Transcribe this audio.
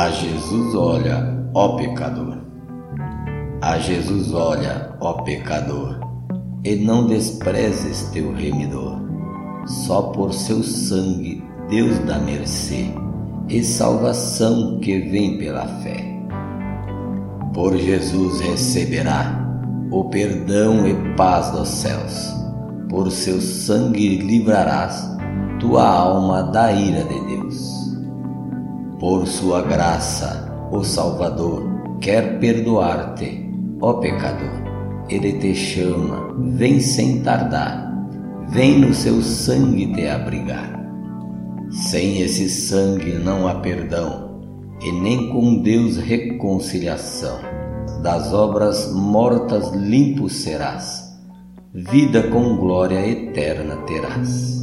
A Jesus olha, ó pecador. A Jesus olha, ó pecador, e não desprezes teu remidor. Só por seu sangue Deus dá mercê e salvação que vem pela fé. Por Jesus receberá o perdão e paz dos céus. Por seu sangue livrarás tua alma da ira de Deus. Por sua graça, o Salvador quer perdoar-te, ó pecador. Ele te chama, vem sem tardar, vem no seu sangue te abrigar. Sem esse sangue não há perdão, e nem com Deus reconciliação. Das obras mortas limpo serás, vida com glória eterna terás.